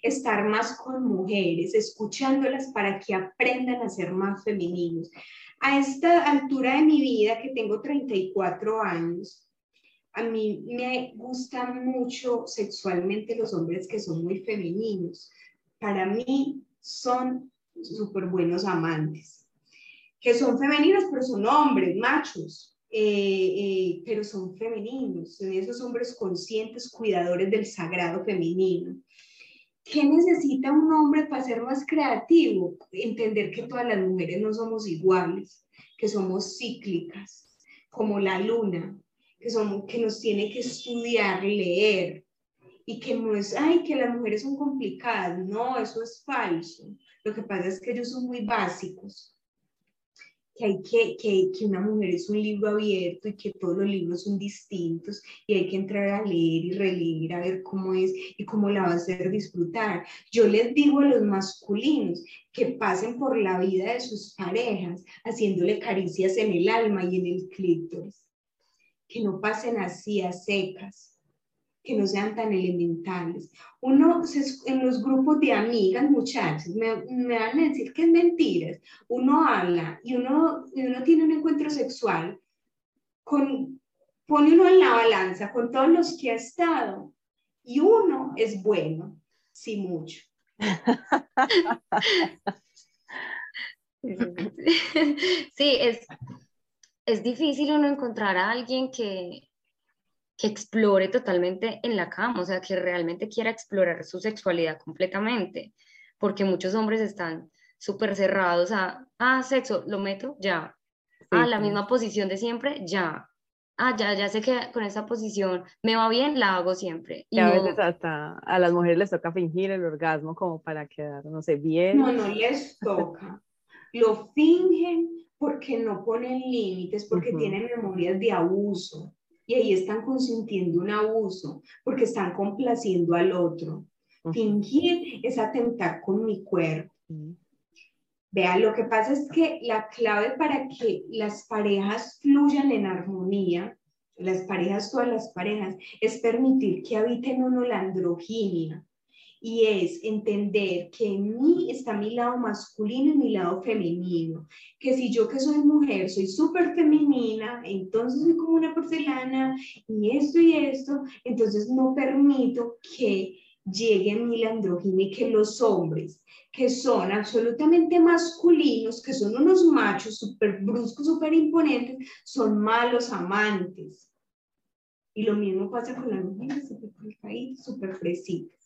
estar más con mujeres, escuchándolas para que aprendan a ser más femeninos a esta altura de mi vida, que tengo 34 años, a mí me gustan mucho sexualmente los hombres que son muy femeninos. Para mí son súper buenos amantes, que son femeninos, pero son hombres, machos, eh, eh, pero son femeninos, son esos hombres conscientes, cuidadores del sagrado femenino. ¿Qué necesita un hombre para ser más creativo? Entender que todas las mujeres no somos iguales, que somos cíclicas, como la luna, que, somos, que nos tiene que estudiar, leer, y que no es, ay, que las mujeres son complicadas. No, eso es falso. Lo que pasa es que ellos son muy básicos que hay que, que, que, una mujer es un libro abierto y que todos los libros son distintos y hay que entrar a leer y releer a ver cómo es y cómo la va a hacer disfrutar. Yo les digo a los masculinos que pasen por la vida de sus parejas haciéndole caricias en el alma y en el clítoris, que no pasen así a secas que no sean tan elementales. Uno, en los grupos de amigas, muchachos, me, me, van a decir que es mentiras. Uno habla y uno, y uno tiene un encuentro sexual, con, pone uno en la balanza con todos los que ha estado y uno es bueno, sí mucho. Sí, es, es difícil uno encontrar a alguien que, que explore totalmente en la cama, o sea, que realmente quiera explorar su sexualidad completamente, porque muchos hombres están súper cerrados a, ah, sexo, lo meto, ya, a ah, la misma posición de siempre, ya, ah, ya, ya sé que con esa posición me va bien, la hago siempre. Y, a veces hasta a las mujeres les toca fingir el orgasmo como para quedar, no sé, bien. No, no les toca. Lo fingen porque no ponen límites, porque tienen memorias de abuso y ahí están consintiendo un abuso porque están complaciendo al otro. Fingir es atentar con mi cuerpo. Vean, lo que pasa es que la clave para que las parejas fluyan en armonía, las parejas, todas las parejas, es permitir que habiten uno la androginia y es entender que en mí está mi lado masculino y mi lado femenino, que si yo que soy mujer soy súper femenina, entonces soy como una porcelana y esto y esto, entonces no permito que llegue en mí la androginia y que los hombres que son absolutamente masculinos, que son unos machos súper bruscos, súper imponentes, son malos amantes. Y lo mismo pasa con las mujeres súper súper fresitas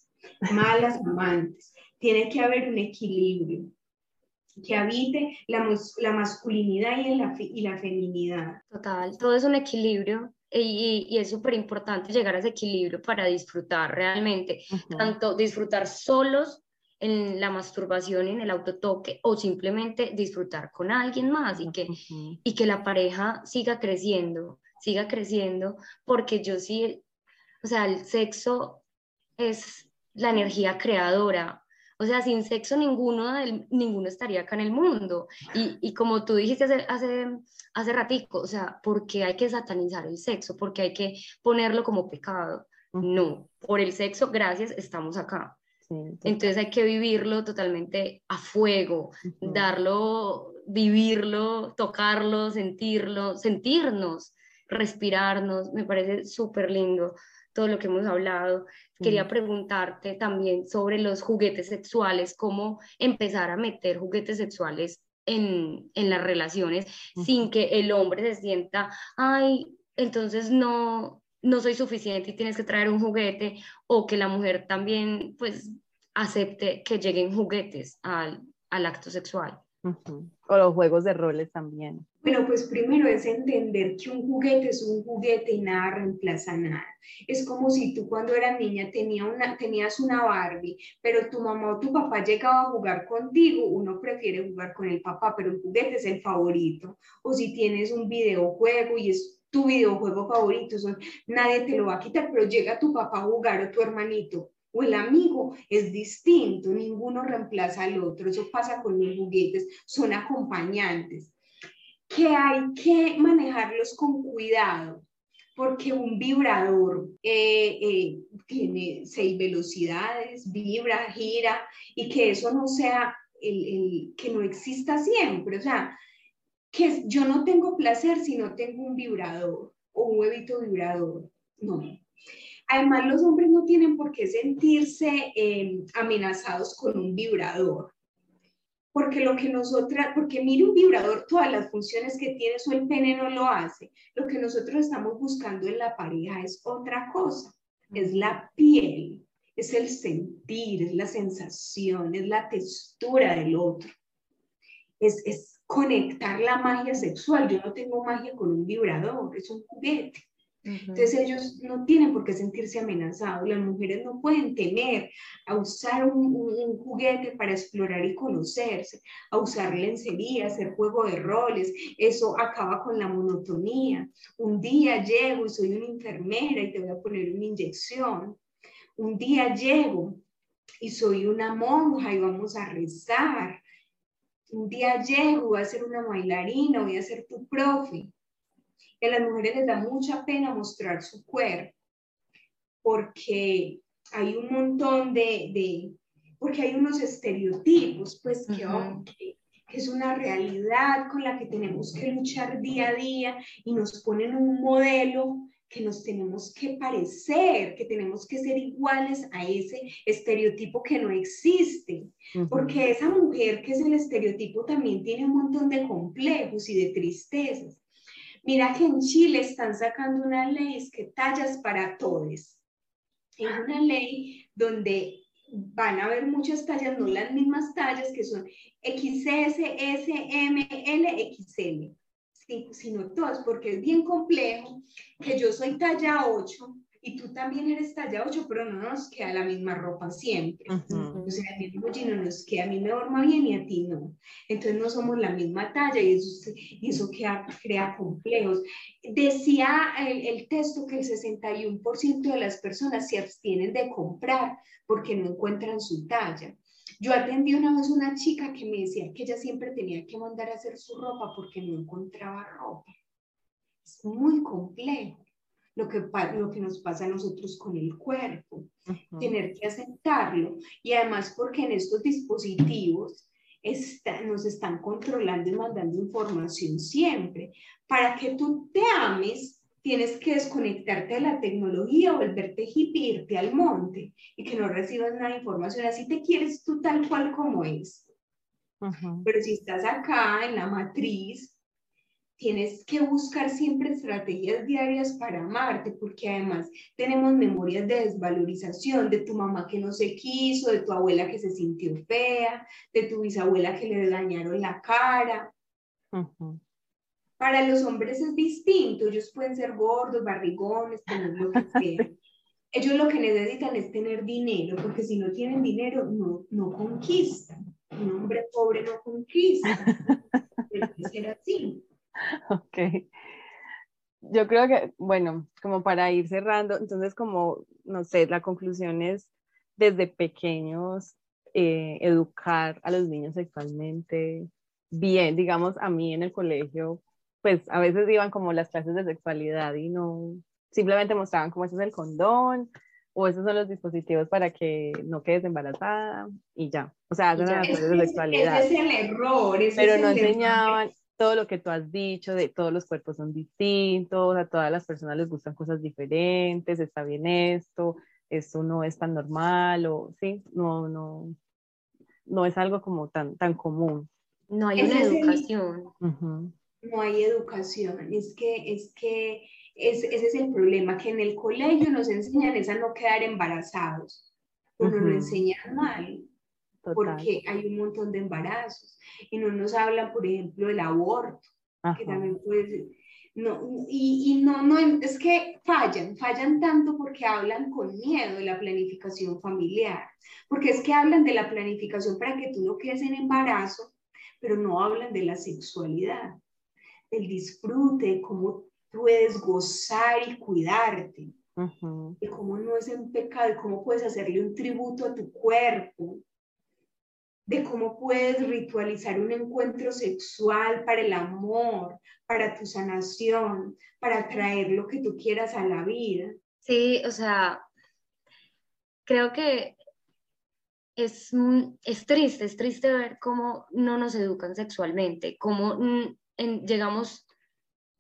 malas amantes. Tiene que haber un equilibrio que habite la, la masculinidad y la, y la feminidad. Total, todo es un equilibrio y, y, es súper importante llegar a ese equilibrio para disfrutar realmente, tanto disfrutar solos en la masturbación, en el autotoque o simplemente disfrutar con alguien más y que, y que la pareja siga creciendo, siga creciendo, porque yo sí, o sea, el sexo es la energía creadora. O sea, sin sexo ninguno, ninguno estaría acá en el mundo. Y, y como tú dijiste hace, hace, hace ratico, o sea, ¿por qué hay que satanizar el sexo? ¿Por qué hay que ponerlo como pecado? No, por el sexo, gracias, estamos acá. Entonces hay que vivirlo totalmente a fuego, darlo, vivirlo, tocarlo, sentirlo, sentirnos, respirarnos. Me parece súper lindo todo lo que hemos hablado. Quería preguntarte también sobre los juguetes sexuales, cómo empezar a meter juguetes sexuales en, en las relaciones sin que el hombre se sienta, ay, entonces no, no soy suficiente y tienes que traer un juguete, o que la mujer también pues acepte que lleguen juguetes al, al acto sexual. O los juegos de roles también. Bueno, pues primero es entender que un juguete es un juguete y nada reemplaza nada. Es como si tú cuando eras niña tenía una, tenías una Barbie, pero tu mamá o tu papá llegaba a jugar contigo, uno prefiere jugar con el papá, pero el juguete es el favorito. O si tienes un videojuego y es tu videojuego favorito, nadie te lo va a quitar, pero llega tu papá a jugar o tu hermanito, o el amigo es distinto, ninguno reemplaza al otro. Eso pasa con los juguetes, son acompañantes que hay que manejarlos con cuidado, porque un vibrador eh, eh, tiene seis velocidades, vibra, gira, y que eso no sea, el, que no exista siempre, o sea, que yo no tengo placer si no tengo un vibrador o un huevito vibrador, no. Además, los hombres no tienen por qué sentirse eh, amenazados con un vibrador porque lo que nosotras, porque mire un vibrador, todas las funciones que tiene, su el pene no lo hace. Lo que nosotros estamos buscando en la pareja es otra cosa, es la piel, es el sentir, es la sensación, es la textura del otro. Es, es conectar la magia sexual. Yo no tengo magia con un vibrador, es un juguete. Entonces ellos no tienen por qué sentirse amenazados, las mujeres no pueden temer a usar un, juguete para explorar y conocerse, a usar lencería, hacer juego de roles, eso acaba con la monotonía. Un día llego y soy una enfermera y te voy a poner una inyección. Un día llego y soy una monja y vamos a rezar. Un día llego, voy a ser una bailarina, voy a ser tu profe que a las mujeres les da mucha pena mostrar su cuerpo, porque hay un montón de, de porque hay unos estereotipos, pues que, que, es una realidad con la que tenemos que luchar día a día y nos ponen un modelo que nos tenemos que parecer, que tenemos que ser iguales a ese estereotipo que no existe, porque esa mujer que es el estereotipo también tiene un montón de complejos y de tristezas. Mira que en Chile están sacando una ley que tallas para todos. Es una ley donde van a haber muchas tallas, no las mismas tallas que son XS, S, M, L, XL, sino todas, porque es bien complejo que yo soy talla 8 y tú también eres talla 8, pero no nos queda la misma ropa siempre. O sea, a mí no nos queda, a mí me forma bien y a ti no. Entonces no somos la misma talla y eso, eso crea, crea complejos. Decía el, el texto que el 61% de las personas se abstienen de comprar porque no encuentran su talla. Yo atendí una vez una chica que me decía que ella siempre tenía que mandar a hacer su ropa porque no encontraba ropa. Es muy complejo. Lo que, lo que nos pasa a nosotros con el cuerpo, tener que aceptarlo. Y además porque en estos dispositivos nos están controlando y mandando información siempre. Para que tú te ames, tienes que desconectarte de la tecnología, volverte hippie, irte al monte y que no recibas nada de información. Así te quieres tú tal cual como es. Pero si estás acá en la matriz, tienes que buscar siempre estrategias diarias para amarte, porque además tenemos memorias de desvalorización de tu mamá que no se quiso, de tu abuela que se sintió fea, de tu bisabuela que le dañaron la cara. Para los hombres es distinto, ellos pueden ser gordos, barrigones, tener lo que sea. Ellos lo que necesitan es tener dinero, porque si no tienen dinero, no, no conquistan. Un hombre pobre no conquista. Que ser así. Ok. Yo creo que, bueno, como para ir cerrando, entonces como, no sé, la conclusión es desde pequeños eh, educar a los niños sexualmente bien, digamos, a mí en el colegio, pues a veces iban como las clases de sexualidad y no, simplemente mostraban cómo ese es el condón o esos son los dispositivos para que no quedes embarazada y ya. O sea, hacen las clases de sexualidad. Ese es el error. pero no enseñaban, todo lo que tú has dicho, de todos los cuerpos son distintos, a todas las personas les gustan cosas diferentes, está bien esto, esto no es tan normal, o sí, no, no, no es algo como tan, tan común. No hay una educación. No hay educación, es que, es que ese es el problema, que en el colegio nos enseñan es a no quedar embarazados, pero nos enseñan mal porque hay un montón de embarazos y no nos hablan, por ejemplo, del aborto, que también puede no, y, y, no, no, es que fallan, fallan tanto porque hablan con miedo de la planificación familiar, porque es que hablan de la planificación para que tú no quedes en embarazo, pero no hablan de la sexualidad, del disfrute, de cómo puedes gozar y cuidarte, de cómo no es un pecado, de cómo puedes hacerle un tributo a tu cuerpo, de cómo puedes ritualizar un encuentro sexual para el amor, para tu sanación, para traer lo que tú quieras a la vida. Sí, o sea, creo que es, es triste, es triste ver cómo no nos educan sexualmente, cómo llegamos,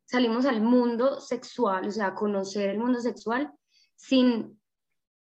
salimos al mundo sexual, o sea, a conocer el mundo sexual sin,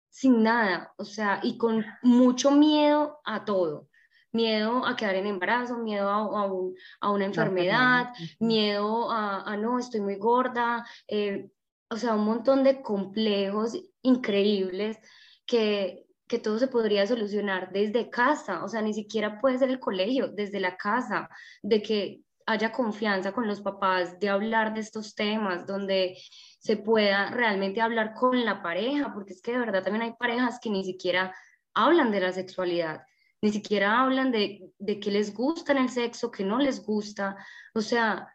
sin nada, o sea, y con mucho miedo a todo miedo a quedar en embarazo, miedo a, una enfermedad, miedo a, no, estoy muy gorda, eh, o sea, un montón de complejos increíbles que, que todo se podría solucionar desde casa, o sea, ni siquiera puede ser el colegio, desde la casa, de que haya confianza con los papás, de hablar de estos temas, donde se pueda realmente hablar con la pareja, porque es que de verdad también hay parejas que ni siquiera hablan de la sexualidad ni siquiera hablan de, de qué les gusta en el sexo, qué no les gusta. O sea,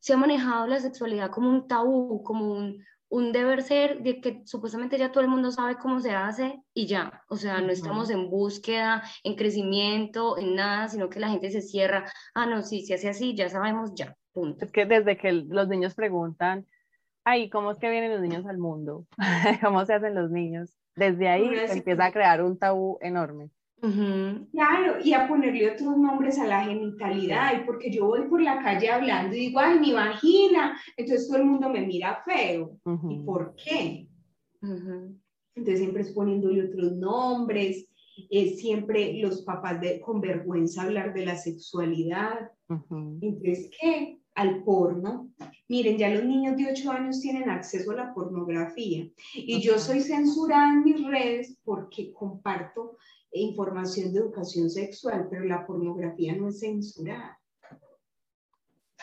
se ha manejado la sexualidad como un tabú, como un, un deber ser de que supuestamente ya todo el mundo sabe cómo se hace y ya. O sea, no estamos en búsqueda, en crecimiento, en nada, sino que la gente se cierra. Ah, no, sí, se hace así, ya sabemos, ya. Punto. Es que desde que los niños preguntan, ay, ¿cómo es que vienen los niños al mundo? ¿Cómo se hacen los niños? Desde ahí se empieza a crear un tabú enorme. Claro, y a ponerle otros nombres a la genitalidad, y porque yo voy por la calle hablando y digo, ay, mi vagina, entonces todo el mundo me mira feo. ¿Y por qué? Entonces siempre es poniéndole otros nombres, es siempre los papás de, con vergüenza hablar de la sexualidad. Entonces, ¿qué? Al porno. Miren, ya los niños de 8 años tienen acceso a la pornografía y yo soy censurada en mis redes porque comparto información de educación sexual, pero la pornografía no es censurada.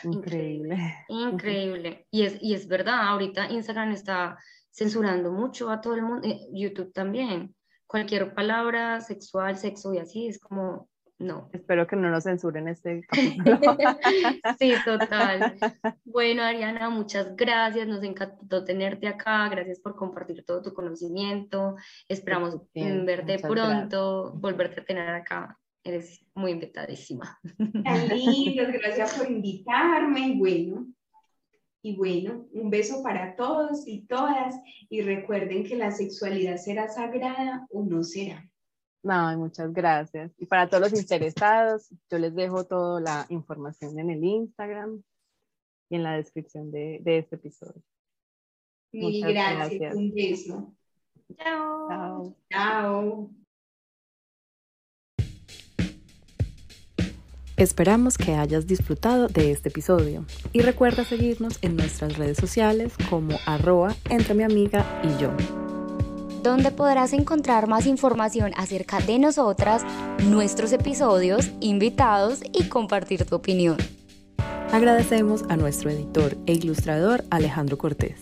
Increíble. Increíble. Y es, y es verdad, ahorita Instagram está censurando mucho a todo el mundo, eh, YouTube también. Cualquier palabra sexual, sexo y así es como no. Espero que no nos censuren este capítulo. sí, total. Bueno, Ariana, muchas gracias. Nos encantó tenerte acá. Gracias por compartir todo tu conocimiento. Esperamos verte pronto, volverte a tener acá. Eres muy invitadísima. Tan lindo, gracias por invitarme. Bueno, Y bueno, un beso para todos y todas y recuerden que la sexualidad será sagrada o no será. No, muchas gracias. Y para todos los interesados, yo les dejo toda la información en el Instagram y en la descripción de, este episodio. Mil gracias. Un beso. Chao. Chao. Chao. Esperamos que hayas disfrutado de este episodio y recuerda seguirnos en nuestras redes sociales como arroba entre mi amiga y yo. Donde podrás encontrar más información acerca de nosotras, nuestros episodios, invitados y compartir tu opinión. Agradecemos a nuestro editor e ilustrador Alejandro Cortés.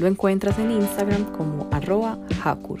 Lo encuentras en Instagram como arroba Hakur.